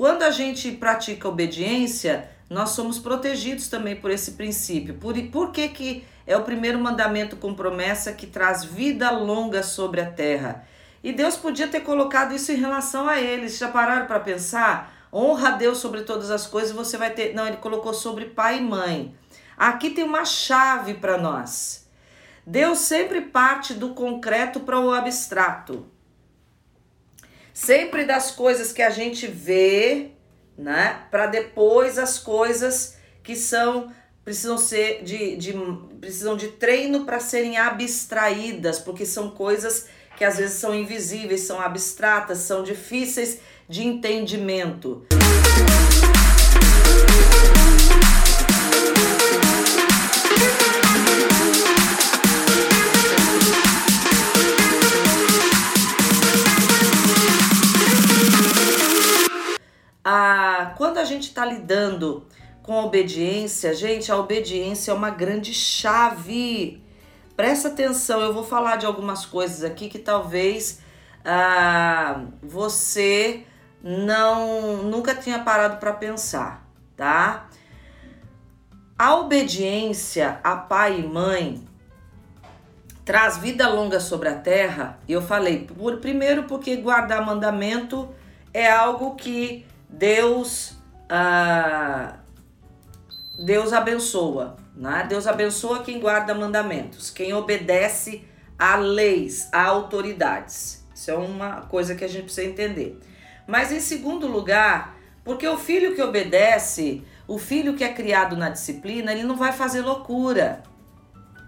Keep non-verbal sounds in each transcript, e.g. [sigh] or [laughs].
quando a gente pratica obediência, nós somos protegidos também por esse princípio. Por, por que, que é o primeiro mandamento com promessa que traz vida longa sobre a terra? E Deus podia ter colocado isso em relação a eles. Já pararam para pensar? Honra a Deus sobre todas as coisas, você vai ter. Não, ele colocou sobre pai e mãe. Aqui tem uma chave para nós. Deus sempre parte do concreto para o abstrato. Sempre das coisas que a gente vê, né? Para depois as coisas que são precisam ser de, de precisam de treino para serem abstraídas, porque são coisas que às vezes são invisíveis, são abstratas, são difíceis de entendimento. Ah, a gente está lidando com a obediência, gente, a obediência é uma grande chave. Presta atenção, eu vou falar de algumas coisas aqui que talvez ah, você não nunca tinha parado para pensar, tá? A obediência a pai e mãe traz vida longa sobre a terra. E eu falei, por, primeiro porque guardar mandamento é algo que Deus ah, Deus abençoa, né? Deus abençoa quem guarda mandamentos, quem obedece a leis, a autoridades. Isso é uma coisa que a gente precisa entender. Mas em segundo lugar, porque o filho que obedece, o filho que é criado na disciplina, ele não vai fazer loucura,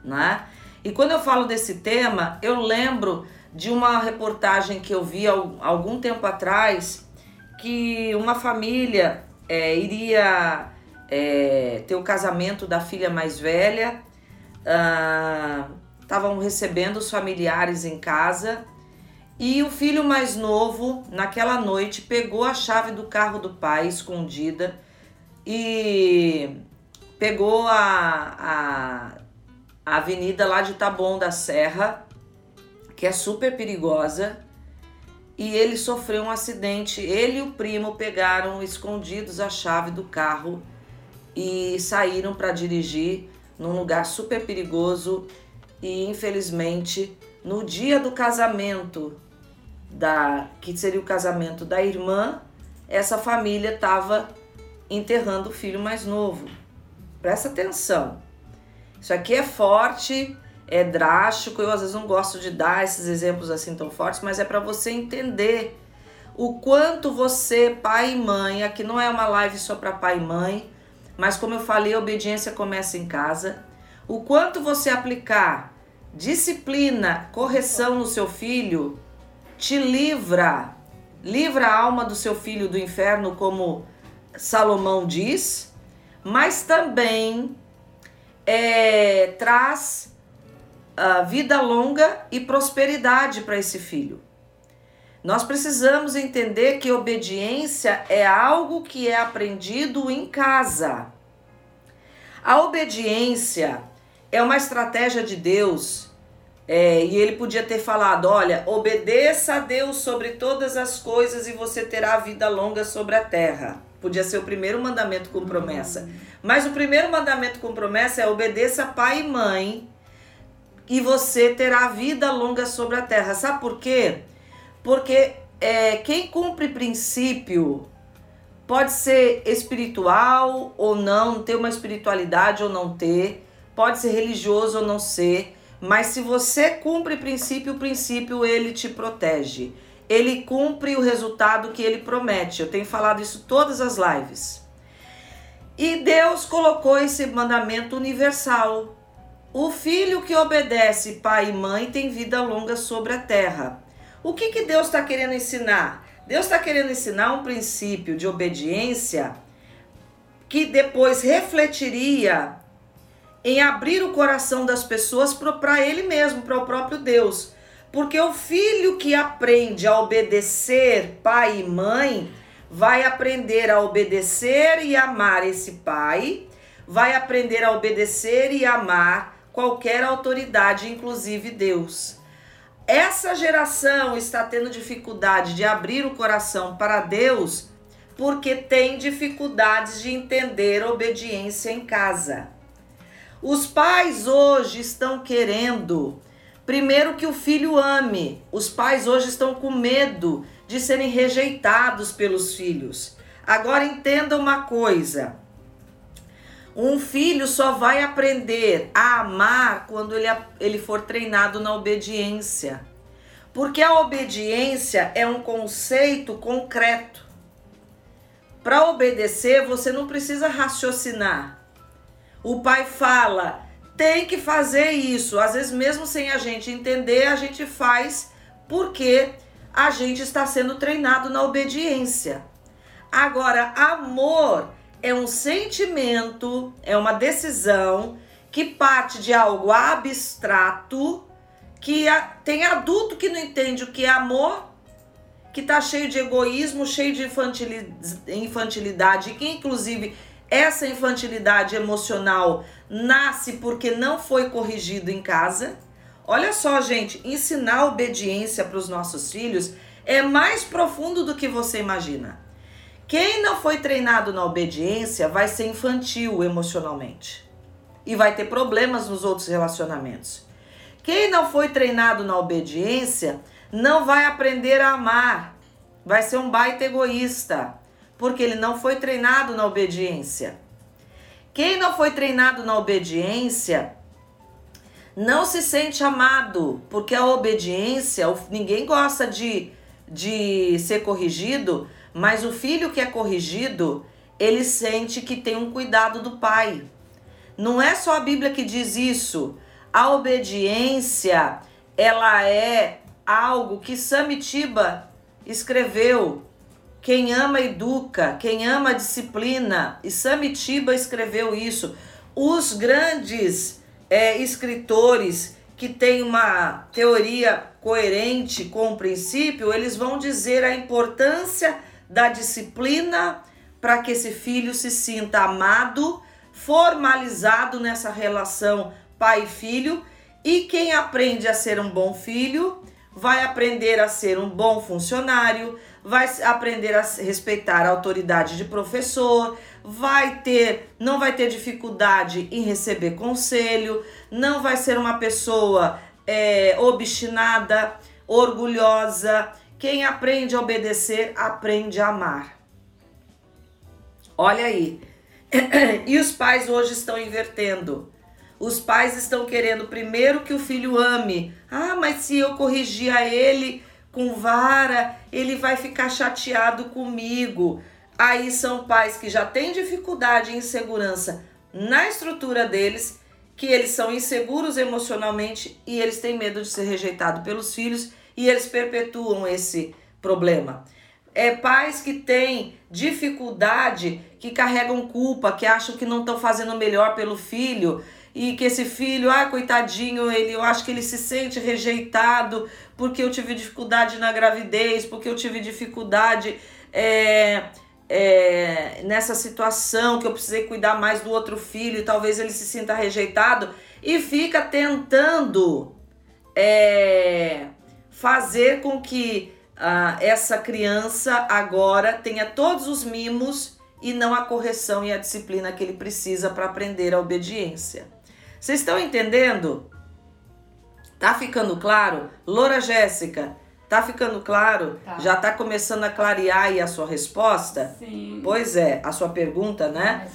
né? E quando eu falo desse tema, eu lembro de uma reportagem que eu vi algum tempo atrás, que uma família é, iria é, ter o casamento da filha mais velha, estavam ah, recebendo os familiares em casa. E o filho mais novo, naquela noite, pegou a chave do carro do pai escondida e pegou a, a, a avenida lá de Taboão da Serra, que é super perigosa, e ele sofreu um acidente. Ele e o primo pegaram escondidos a chave do carro e saíram para dirigir num lugar super perigoso e infelizmente no dia do casamento da que seria o casamento da irmã, essa família estava enterrando o filho mais novo. Presta atenção. Isso aqui é forte, é drástico. Eu às vezes não gosto de dar esses exemplos assim tão fortes, mas é para você entender o quanto você, pai e mãe, aqui não é uma live só para pai e mãe, mas como eu falei, a obediência começa em casa. O quanto você aplicar disciplina, correção no seu filho, te livra, livra a alma do seu filho do inferno, como Salomão diz, mas também é, traz uh, vida longa e prosperidade para esse filho. Nós precisamos entender que obediência é algo que é aprendido em casa. A obediência é uma estratégia de Deus é, e ele podia ter falado: olha, obedeça a Deus sobre todas as coisas e você terá vida longa sobre a terra. Podia ser o primeiro mandamento com promessa. Mas o primeiro mandamento com promessa é obedeça pai e mãe e você terá vida longa sobre a terra. Sabe por quê? Porque é, quem cumpre princípio pode ser espiritual ou não, ter uma espiritualidade ou não ter, pode ser religioso ou não ser mas se você cumpre princípio, o princípio ele te protege. Ele cumpre o resultado que ele promete. Eu tenho falado isso todas as lives. E Deus colocou esse mandamento universal. O filho que obedece pai e mãe tem vida longa sobre a terra. O que, que Deus está querendo ensinar? Deus está querendo ensinar um princípio de obediência que depois refletiria em abrir o coração das pessoas para ele mesmo, para o próprio Deus. Porque o filho que aprende a obedecer pai e mãe vai aprender a obedecer e amar esse pai, vai aprender a obedecer e amar qualquer autoridade, inclusive Deus. Essa geração está tendo dificuldade de abrir o coração para Deus, porque tem dificuldades de entender obediência em casa. Os pais hoje estão querendo, primeiro, que o filho ame. Os pais hoje estão com medo de serem rejeitados pelos filhos. Agora entenda uma coisa: um filho só vai aprender a amar quando ele, ele for treinado na obediência. Porque a obediência é um conceito concreto. Para obedecer, você não precisa raciocinar. O pai fala, tem que fazer isso. Às vezes, mesmo sem a gente entender, a gente faz porque a gente está sendo treinado na obediência. Agora, amor é um sentimento, é uma decisão que parte de algo abstrato, que tem adulto que não entende o que é amor, que tá cheio de egoísmo, cheio de infantilidade, que inclusive essa infantilidade emocional nasce porque não foi corrigido em casa. Olha só, gente, ensinar obediência para os nossos filhos é mais profundo do que você imagina. Quem não foi treinado na obediência vai ser infantil emocionalmente e vai ter problemas nos outros relacionamentos. Quem não foi treinado na obediência não vai aprender a amar, vai ser um baita egoísta, porque ele não foi treinado na obediência. Quem não foi treinado na obediência não se sente amado, porque a obediência, ninguém gosta de, de ser corrigido, mas o filho que é corrigido, ele sente que tem um cuidado do pai. Não é só a Bíblia que diz isso. A obediência, ela é algo que Samitiba escreveu. Quem ama educa, quem ama disciplina. E Samitiba escreveu isso. Os grandes é, escritores que têm uma teoria coerente com o princípio, eles vão dizer a importância da disciplina para que esse filho se sinta amado, formalizado nessa relação pai e filho. E quem aprende a ser um bom filho vai aprender a ser um bom funcionário, vai aprender a respeitar a autoridade de professor, vai ter, não vai ter dificuldade em receber conselho, não vai ser uma pessoa é, obstinada, orgulhosa, quem aprende a obedecer, aprende a amar. Olha aí. [clears throat] E os pais hoje estão invertendo. Os pais estão querendo primeiro que o filho ame. Ah, mas se eu corrigir a ele com vara, ele vai ficar chateado comigo. Aí são pais que já têm dificuldade e insegurança na estrutura deles, que eles são inseguros emocionalmente e eles têm medo de ser rejeitado pelos filhos e eles perpetuam esse problema. É pais que têm dificuldade, que carregam culpa, que acham que não estão fazendo melhor pelo filho e que esse filho, ah, coitadinho, ele, eu acho que ele se sente rejeitado porque eu tive dificuldade na gravidez, porque eu tive dificuldade é, é, nessa situação que eu precisei cuidar mais do outro filho e talvez ele se sinta rejeitado e fica tentando é, fazer com que ah, essa criança agora tenha todos os mimos e não a correção e a disciplina que ele precisa para aprender a obediência. Vocês estão entendendo? Tá ficando claro? Loura Jéssica, tá ficando claro? Tá. Já tá começando a clarear aí a sua resposta? Sim. Pois é, a sua pergunta, né?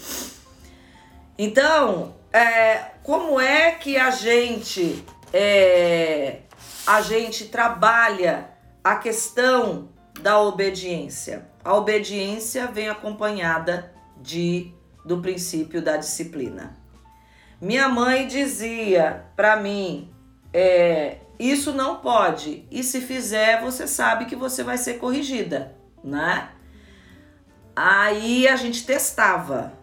Então, é, como é que a gente é, a gente trabalha a questão da obediência. A obediência vem acompanhada de do princípio da disciplina. Minha mãe dizia para mim, é, isso não pode. E se fizer, você sabe que você vai ser corrigida, né? Aí a gente testava.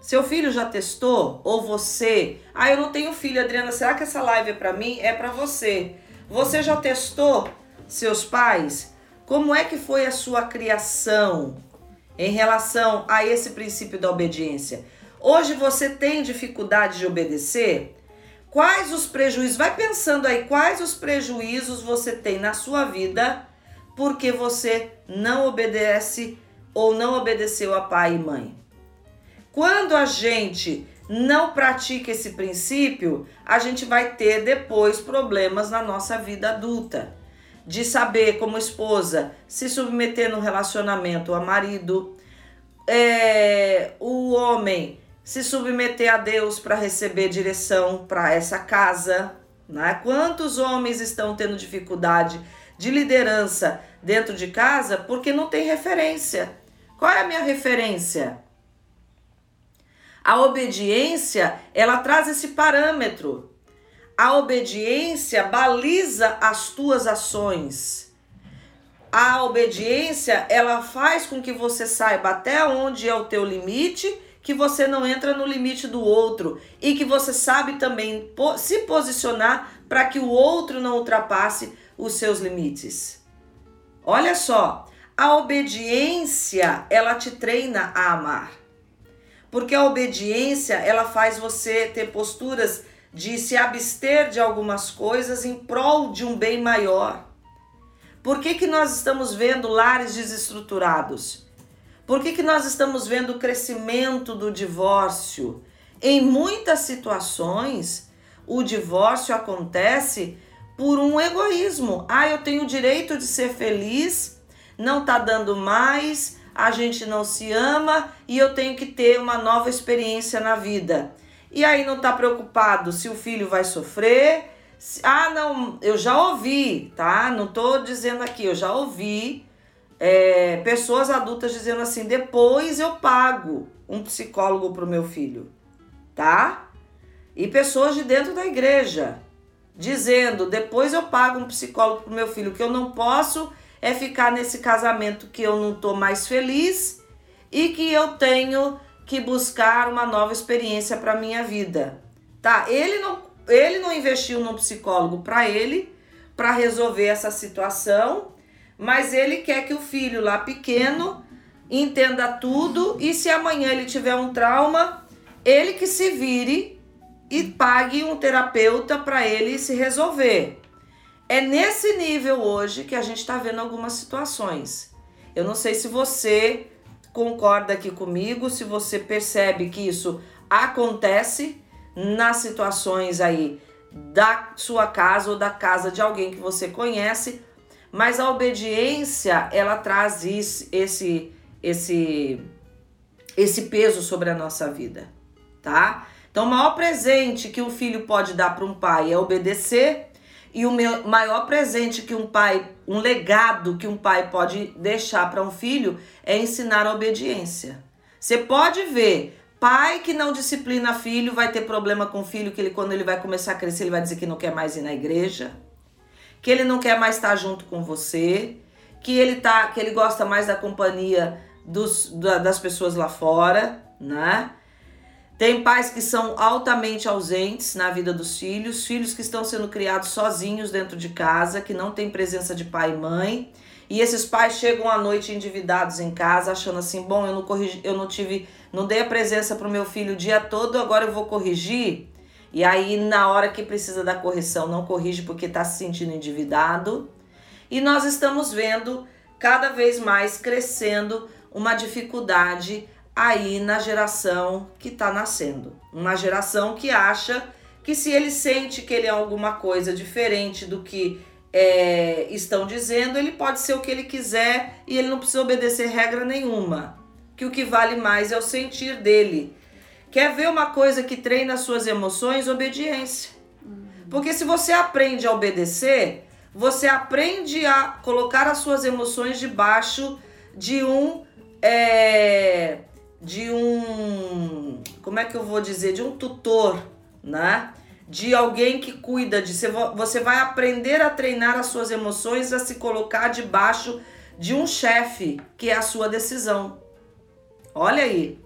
Seu filho já testou? Ou você? Ah, eu não tenho filho, Adriana. Será que essa live é para mim? É para você. Você já testou seus pais? Como é que foi a sua criação em relação a esse princípio da obediência? Hoje você tem dificuldade de obedecer? Quais os prejuízos? Vai pensando aí quais os prejuízos você tem na sua vida porque você não obedece ou não obedeceu a pai e mãe. Quando a gente não pratica esse princípio, a gente vai ter depois problemas na nossa vida adulta. De saber, como esposa, se submeter no relacionamento a marido, é, o homem se submeter a Deus para receber direção para essa casa. Né? Quantos homens estão tendo dificuldade de liderança dentro de casa porque não tem referência? Qual é a minha referência? A obediência, ela traz esse parâmetro. A obediência baliza as tuas ações. A obediência, ela faz com que você saiba até onde é o teu limite, que você não entra no limite do outro e que você sabe também se posicionar para que o outro não ultrapasse os seus limites. Olha só, a obediência, ela te treina a amar. Porque a obediência, ela faz você ter posturas de se abster de algumas coisas em prol de um bem maior. Por que, que nós estamos vendo lares desestruturados? Por que, que nós estamos vendo o crescimento do divórcio? Em muitas situações, o divórcio acontece por um egoísmo. Ah, eu tenho o direito de ser feliz, não tá dando mais, a gente não se ama e eu tenho que ter uma nova experiência na vida. E aí não tá preocupado se o filho vai sofrer. Se, ah, não, eu já ouvi, tá? Não tô dizendo aqui, eu já ouvi é, pessoas adultas dizendo assim: depois eu pago um psicólogo pro meu filho, tá? E pessoas de dentro da igreja dizendo: depois eu pago um psicólogo pro meu filho, que eu não posso é ficar nesse casamento que eu não tô mais feliz e que eu tenho que buscar uma nova experiência para minha vida. Tá? Ele não ele não investiu num psicólogo para ele para resolver essa situação, mas ele quer que o filho lá pequeno entenda tudo e se amanhã ele tiver um trauma, ele que se vire e pague um terapeuta para ele se resolver. É nesse nível hoje que a gente está vendo algumas situações. Eu não sei se você concorda aqui comigo, se você percebe que isso acontece nas situações aí da sua casa ou da casa de alguém que você conhece, mas a obediência ela traz isso, esse esse esse peso sobre a nossa vida, tá? Então, o maior presente que um filho pode dar para um pai é obedecer e o meu maior presente que um pai, um legado que um pai pode deixar para um filho é ensinar a obediência. Você pode ver, pai que não disciplina filho vai ter problema com o filho que ele quando ele vai começar a crescer, ele vai dizer que não quer mais ir na igreja, que ele não quer mais estar junto com você, que ele tá, que ele gosta mais da companhia dos, das pessoas lá fora, né? Tem pais que são altamente ausentes na vida dos filhos, filhos que estão sendo criados sozinhos dentro de casa, que não tem presença de pai e mãe. E esses pais chegam à noite endividados em casa, achando assim: bom, eu não corrigi, eu não tive, não dei a presença para o meu filho o dia todo, agora eu vou corrigir. E aí, na hora que precisa da correção, não corrige porque está se sentindo endividado. E nós estamos vendo cada vez mais crescendo uma dificuldade aí na geração que está nascendo. Uma geração que acha que se ele sente que ele é alguma coisa diferente do que é, estão dizendo, ele pode ser o que ele quiser e ele não precisa obedecer regra nenhuma. Que o que vale mais é o sentir dele. Quer ver uma coisa que treina suas emoções? Obediência. Porque se você aprende a obedecer, você aprende a colocar as suas emoções debaixo de um é, de um, como é que eu vou dizer, de um tutor, né? De alguém que cuida de você vai aprender a treinar as suas emoções a se colocar debaixo de um chefe, que é a sua decisão. Olha aí.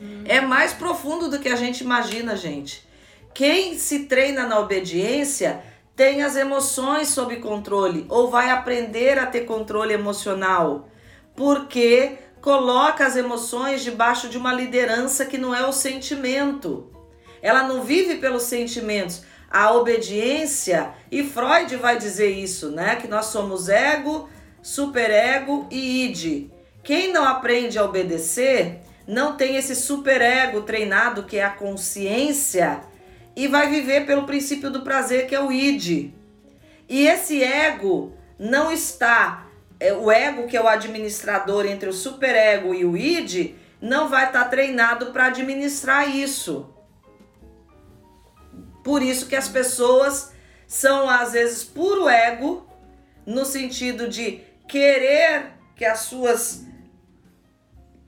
Hum. É mais profundo do que a gente imagina, gente. Quem se treina na obediência tem as emoções sob controle ou vai aprender a ter controle emocional. Porque coloca as emoções debaixo de uma liderança que não é o sentimento. Ela não vive pelos sentimentos. A obediência, e Freud vai dizer isso, né? Que nós somos ego, superego e id. Quem não aprende a obedecer não tem esse superego treinado que é a consciência e vai viver pelo princípio do prazer que é o id. E esse ego não está o ego que é o administrador entre o superego e o id não vai estar treinado para administrar isso. Por isso que as pessoas são às vezes puro ego no sentido de querer que as suas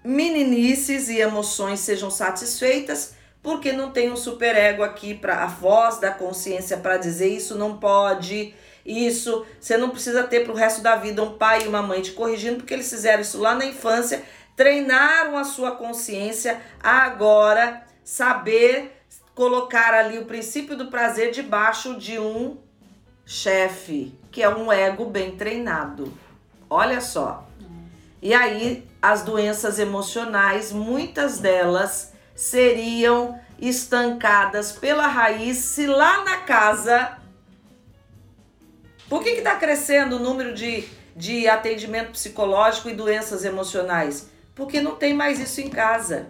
meninices e emoções sejam satisfeitas, porque não tem um superego aqui para a voz da consciência para dizer isso não pode, isso você não precisa ter para o resto da vida um pai e uma mãe te corrigindo, porque eles fizeram isso lá na infância, treinaram a sua consciência a agora saber colocar ali o princípio do prazer debaixo de um chefe, que é um ego bem treinado. Olha só. E aí, as doenças emocionais, muitas delas seriam estancadas pela raiz se lá na casa. Por que está crescendo o número de, de atendimento psicológico e doenças emocionais? Porque não tem mais isso em casa.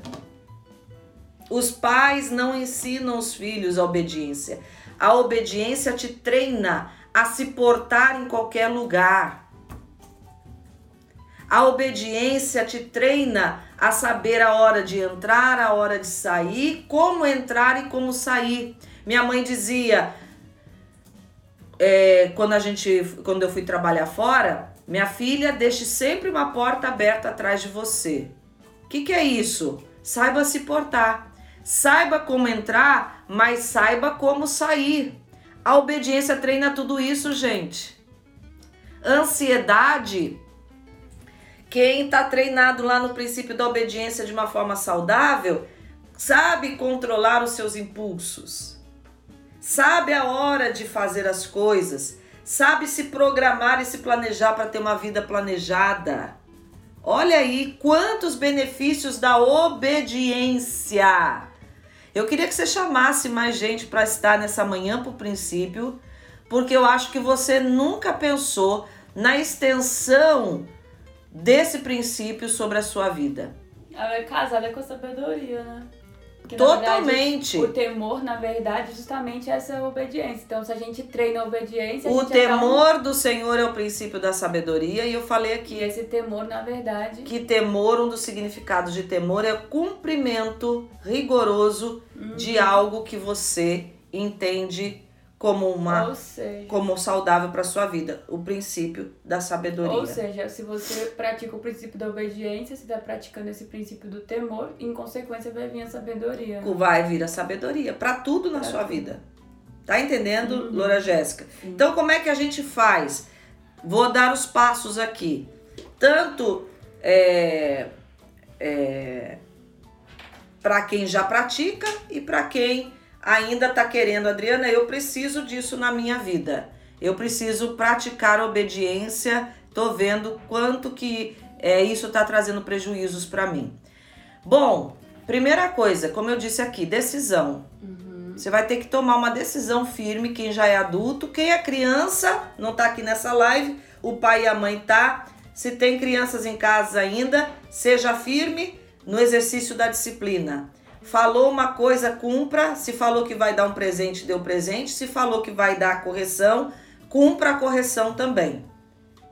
Os pais não ensinam os filhos a obediência. A obediência te treina a se portar em qualquer lugar. A obediência te treina a saber a hora de entrar, a hora de sair, como entrar e como sair. Minha mãe dizia, é, quando a gente, quando eu fui trabalhar fora, minha filha, deixe sempre uma porta aberta atrás de você. O que, que é isso? Saiba se portar. Saiba como entrar, mas saiba como sair. A obediência treina tudo isso, gente. Ansiedade quem está treinado lá no princípio da obediência de uma forma saudável sabe controlar os seus impulsos, sabe a hora de fazer as coisas, sabe se programar e se planejar para ter uma vida planejada. Olha aí quantos benefícios da obediência. Eu queria que você chamasse mais gente para estar nessa manhã por princípio, porque eu acho que você nunca pensou na extensão desse princípio sobre a sua vida. Ela é casada com a sabedoria, né? Totalmente. Verdade, o temor, na verdade, justamente é essa obediência. Então, se a gente treina a obediência. O temor do Senhor é o princípio da sabedoria, e eu falei aqui. E esse temor, na verdade. Que temor, um dos significados de temor é o cumprimento rigoroso uhum. de algo que você entende como uma como saudável para sua vida, o princípio da sabedoria. Ou seja, se você pratica o princípio da obediência, você está praticando esse princípio do temor, em consequência vai vir a sabedoria. Vai vir a sabedoria para tudo na pra sua tudo. vida. Tá entendendo, uhum. Loura Jéssica? Então, como é que a gente faz? Vou dar os passos aqui. Tanto é, é, para quem já pratica e para quem ainda está querendo, Adriana, eu preciso disso na minha vida. Eu preciso praticar obediência. Tô vendo quanto que é, isso está trazendo prejuízos para mim. Bom, primeira coisa, como eu disse aqui, decisão. Uhum. Você vai ter que tomar uma decisão firme, quem já é adulto, quem é criança, não está aqui nessa live, o pai e a mãe tá. Se tem crianças em casa ainda, seja firme no exercício da disciplina. Falou uma coisa, cumpra. Se falou que vai dar um presente, um presente. Se falou que vai dar a correção, cumpra a correção também.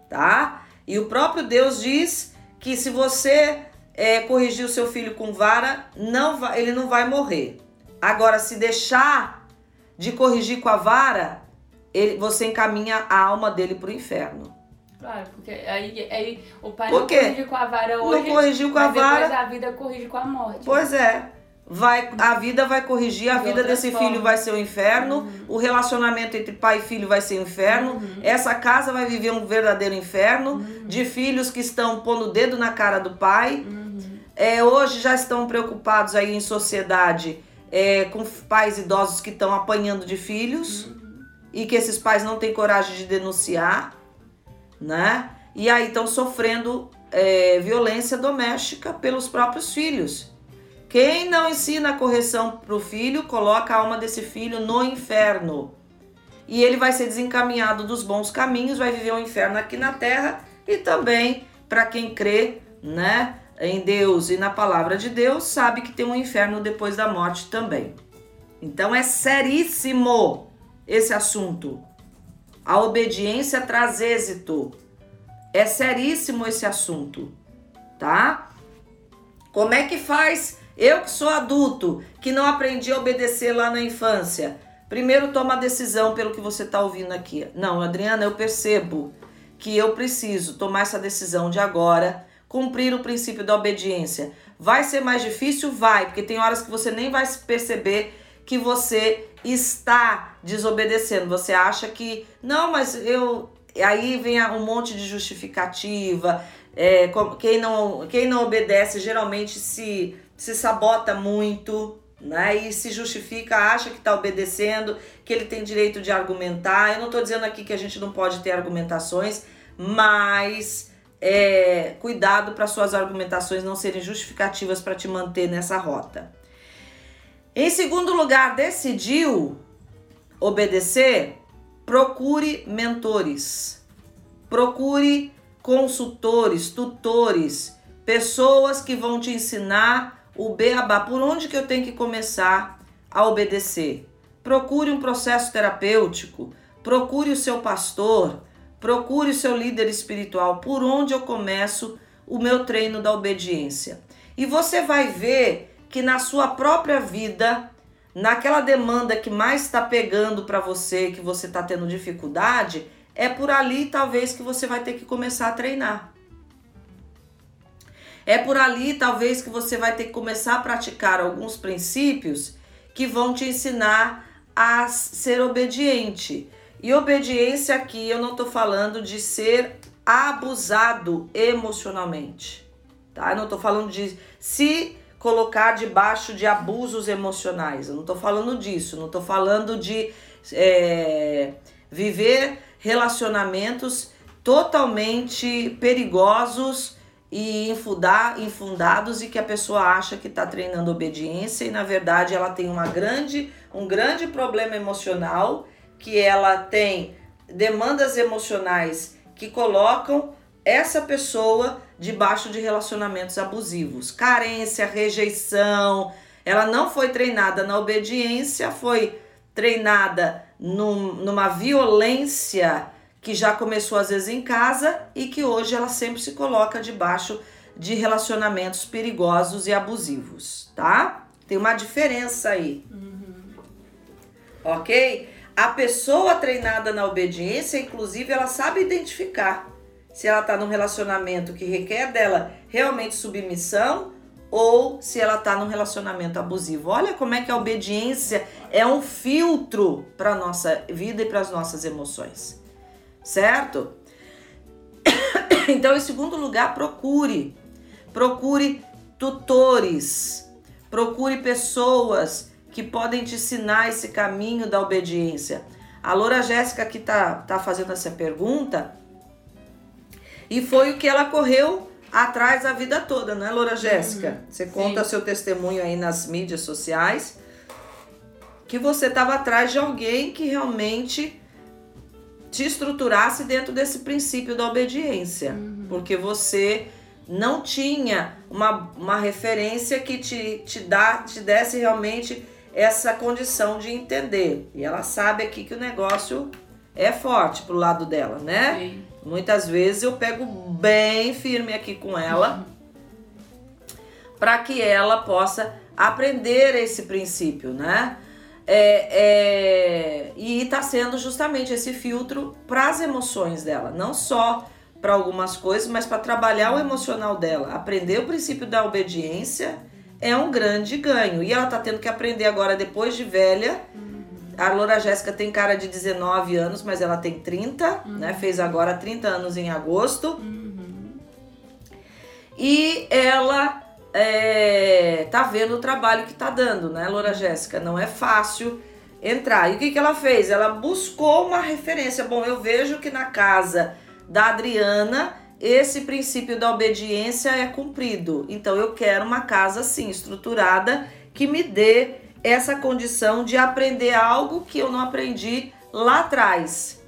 Tá? E o próprio Deus diz que se você é, corrigir o seu filho com vara, não vai, ele não vai morrer. Agora, se deixar de corrigir com a vara, ele, você encaminha a alma dele para o inferno. Claro, porque aí, aí o pai não corrigiu com a vara hoje. Não corrigiu com a vara. Depois a vida corrige com a morte. Pois é vai a vida vai corrigir, a vida desse formas. filho vai ser o um inferno, uhum. o relacionamento entre pai e filho vai ser um inferno, uhum. essa casa vai viver um verdadeiro inferno, uhum. de filhos que estão pondo o dedo na cara do pai, uhum. é, hoje já estão preocupados aí em sociedade é, com pais idosos que estão apanhando de filhos uhum. e que esses pais não têm coragem de denunciar, né? E aí estão sofrendo é, violência doméstica pelos próprios filhos. Quem não ensina a correção para o filho, coloca a alma desse filho no inferno. E ele vai ser desencaminhado dos bons caminhos, vai viver o um inferno aqui na terra e também, para quem crê, né, em Deus e na palavra de Deus, sabe que tem um inferno depois da morte também. Então é seríssimo esse assunto. A obediência traz êxito. É seríssimo esse assunto, tá? Como é que faz eu que sou adulto, que não aprendi a obedecer lá na infância? Primeiro toma a decisão pelo que você está ouvindo aqui. Não, Adriana, eu percebo que eu preciso tomar essa decisão de agora, cumprir o princípio da obediência. Vai ser mais difícil? Vai, porque tem horas que você nem vai perceber que você está desobedecendo. Você acha que, não, mas eu. Aí vem um monte de justificativa. É, quem, não, quem não obedece geralmente se, se sabota muito. Né, e se justifica, acha que está obedecendo, que ele tem direito de argumentar. Eu não estou dizendo aqui que a gente não pode ter argumentações, mas é, cuidado para suas argumentações não serem justificativas para te manter nessa rota. Em segundo lugar, decidiu obedecer? Procure mentores. Procure consultores, tutores, pessoas que vão te ensinar o beabá. Por onde que eu tenho que começar a obedecer? Procure um processo terapêutico, procure o seu pastor, procure o seu líder espiritual. Por onde eu começo o meu treino da obediência? E você vai ver que na sua própria vida, naquela demanda que mais está pegando para você, que você está tendo dificuldade, é por ali talvez que você vai ter que começar a treinar. É por ali talvez que você vai ter que começar a praticar alguns princípios que vão te ensinar a ser obediente. E obediência aqui eu não estou falando de ser abusado emocionalmente, tá? Eu não estou falando de se colocar debaixo de abusos emocionais. Eu não estou falando disso, não estou falando de é, viver relacionamentos totalmente perigosos e infundados e que a pessoa acha que está treinando obediência e na verdade ela tem uma grande, um grande problema emocional que ela tem demandas emocionais que colocam essa pessoa debaixo de relacionamentos abusivos. Carência, rejeição. Ela não foi treinada na obediência, foi treinada num, numa violência que já começou às vezes em casa e que hoje ela sempre se coloca debaixo de relacionamentos perigosos e abusivos, tá? Tem uma diferença aí. Uhum. Ok? A pessoa treinada na obediência, inclusive, ela sabe identificar se ela está num relacionamento que requer dela realmente submissão ou se ela está num relacionamento abusivo. Olha como é que a obediência é um filtro para a nossa vida e para as nossas emoções, certo? [coughs] Então, em segundo lugar, procure, procure tutores, procure pessoas que podem te ensinar esse caminho da obediência. A Loura Jéssica que tá, tá fazendo essa pergunta, e foi o que ela correu atrás a vida toda, né, Loura Jéssica? Uhum. Você conta Sim. seu testemunho aí nas mídias sociais que você estava atrás de alguém que realmente te estruturasse dentro desse princípio da obediência, uhum. porque você não tinha uma, uma referência que te, te, dá, te desse realmente essa condição de entender. E ela sabe aqui que o negócio é forte pro lado dela, né? Sim. Muitas vezes eu pego bem firme aqui com ela para que ela possa aprender esse princípio, né? É, é, e está sendo justamente esse filtro para as emoções dela, não só para algumas coisas, mas para trabalhar o emocional dela. Aprender o princípio da obediência é um grande ganho. E ela está tendo que aprender agora, depois de velha, a Loura Jéssica tem cara de 19 anos, mas ela tem 30, uhum. né? Fez agora 30 anos em agosto. Uhum. E ela é, tá vendo o trabalho que tá dando, né, Loura Jéssica? Não é fácil entrar. E o que, que ela fez? Ela buscou uma referência. Bom, eu vejo que na casa da Adriana esse princípio da obediência é cumprido. Então eu quero uma casa assim, estruturada, que me dê essa condição de aprender algo que eu não aprendi lá atrás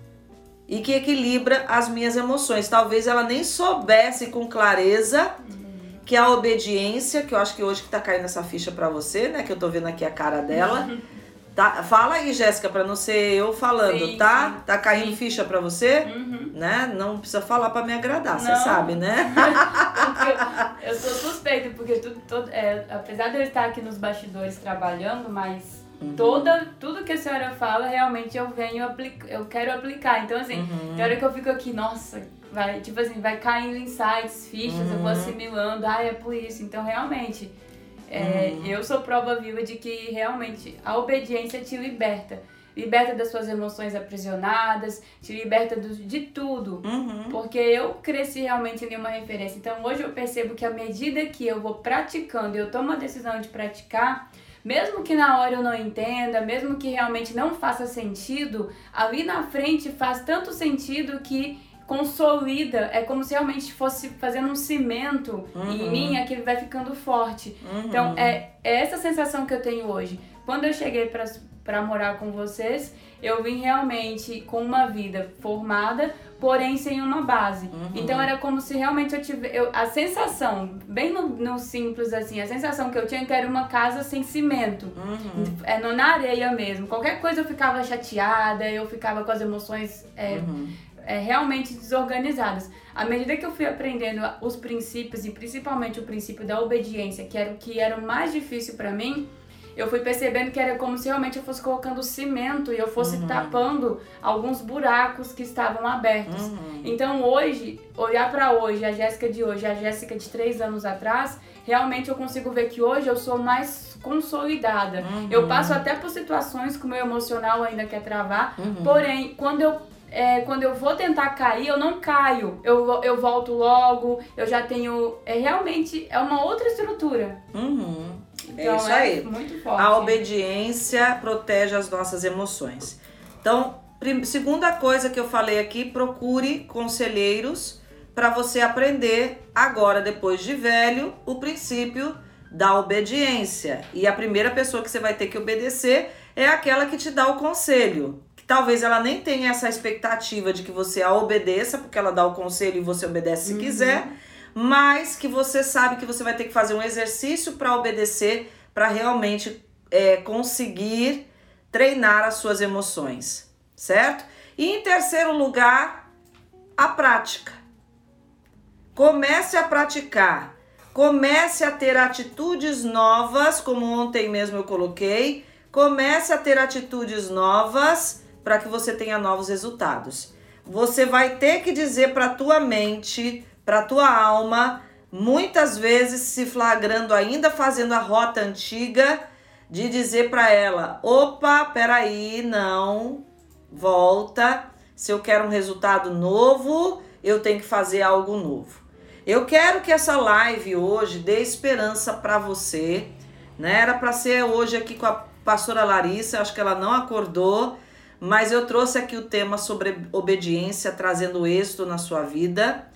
e que equilibra as minhas emoções. Talvez ela nem soubesse com clareza uhum. Que a obediência, que eu acho que hoje que tá caindo essa ficha para você, né? Que eu tô vendo aqui a cara dela. Tá, fala aí, Jéssica, para não ser eu falando, Sim, tá? sim, tá caindo sim. ficha para você? Uhum. Né? Não precisa falar para me agradar, você sabe, né? [laughs] Eu, eu sou suspeita, porque tudo, todo, é, apesar de eu estar aqui nos bastidores trabalhando, mas Uhum. toda, tudo que a senhora fala, realmente eu venho aplicar, eu quero aplicar. Então, assim, Uhum. tem hora que eu fico aqui, nossa, vai, tipo assim, vai caindo insights, fichas, eu Uhum. vou assimilando, ah, é por isso. Então, realmente, é, Uhum. eu sou prova viva de que realmente a obediência te liberta. Liberta das suas emoções aprisionadas, te liberta do- de tudo. Uhum. Porque eu cresci realmente em uma referência. Então hoje eu percebo que à medida que eu vou praticando, eu tomo a decisão de praticar, mesmo que na hora eu não entenda, mesmo que realmente não faça sentido, ali na frente faz tanto sentido que consolida, é como se realmente fosse fazendo um cimento em Uhum. mim, aquele vai ficando forte. Uhum. Então, é, é essa sensação que eu tenho hoje. Quando eu cheguei pra pra morar com vocês, eu vim realmente com uma vida formada, porém sem uma base. Uhum. Então, era como se realmente eu tivesse. Eu, a sensação, bem no, no simples assim, a sensação que eu tinha que era uma casa sem cimento. Uhum. É, no- na areia mesmo. Qualquer coisa eu ficava chateada, eu ficava com as emoções é, Uhum. É, realmente desorganizadas. À medida que eu fui aprendendo os princípios e principalmente o princípio da obediência, que era o que era o mais difícil pra mim, eu fui percebendo que era como se realmente eu fosse colocando cimento e eu fosse Uhum. tapando alguns buracos que estavam abertos. Uhum. Então hoje, olhar pra hoje, a Jéssica de hoje, a Jéssica de três anos atrás, realmente eu consigo ver que hoje eu sou mais consolidada. Uhum. Eu passo até por situações que o meu emocional ainda quer travar, Uhum. porém, quando eu é, quando eu vou tentar cair, eu não caio. Eu, eu volto logo, eu já tenho. É realmente é uma outra estrutura. Uhum. Então isso aí. muito forte. A obediência protege as nossas emoções. Então, segunda coisa que eu falei aqui, procure conselheiros para você aprender agora, depois de velho, o princípio da obediência. E a primeira pessoa que você vai ter que obedecer é aquela que te dá o conselho. Que talvez ela nem tenha essa expectativa de que você a obedeça, porque ela dá o conselho e você obedece se Uhum. quiser, mas que você sabe que você vai ter que fazer um exercício para obedecer, para realmente é, conseguir treinar as suas emoções, certo? E em terceiro lugar, a prática. Comece a praticar, comece a ter atitudes novas, como ontem mesmo eu coloquei, comece a ter atitudes novas para que você tenha novos resultados. Você vai ter que dizer para tua mente, para tua alma, muitas vezes se flagrando ainda fazendo a rota antiga, de dizer para ela: opa, peraí, não, volta. Se eu quero um resultado novo, eu tenho que fazer algo novo. Eu quero que essa live hoje dê esperança para você, né? Era para ser hoje aqui com a pastora Larissa, acho que ela não acordou, mas eu trouxe aqui o tema sobre obediência, trazendo êxito na sua vida.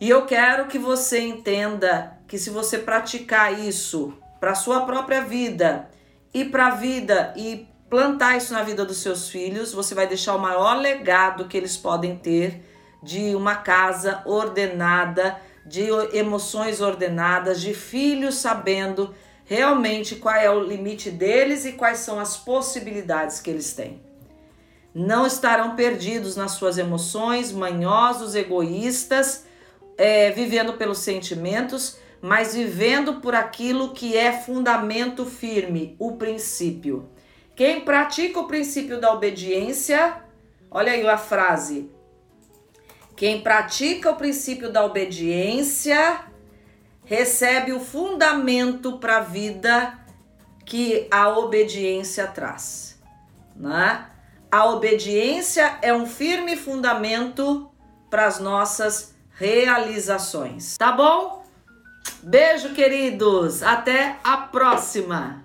E eu quero que você entenda que se você praticar isso para sua própria vida e para a vida e plantar isso na vida dos seus filhos, você vai deixar o maior legado que eles podem ter de uma casa ordenada, de emoções ordenadas, de filhos sabendo realmente qual é o limite deles e quais são as possibilidades que eles têm. Não estarão perdidos nas suas emoções, manhosos, egoístas, é, vivendo pelos sentimentos, mas vivendo por aquilo que é fundamento firme, o princípio. Quem pratica o princípio da obediência, olha aí a frase. Quem pratica o princípio da obediência recebe o fundamento para a vida que a obediência traz, né? A obediência é um firme fundamento para as nossas realizações. Tá bom? Beijo, queridos. Até a próxima.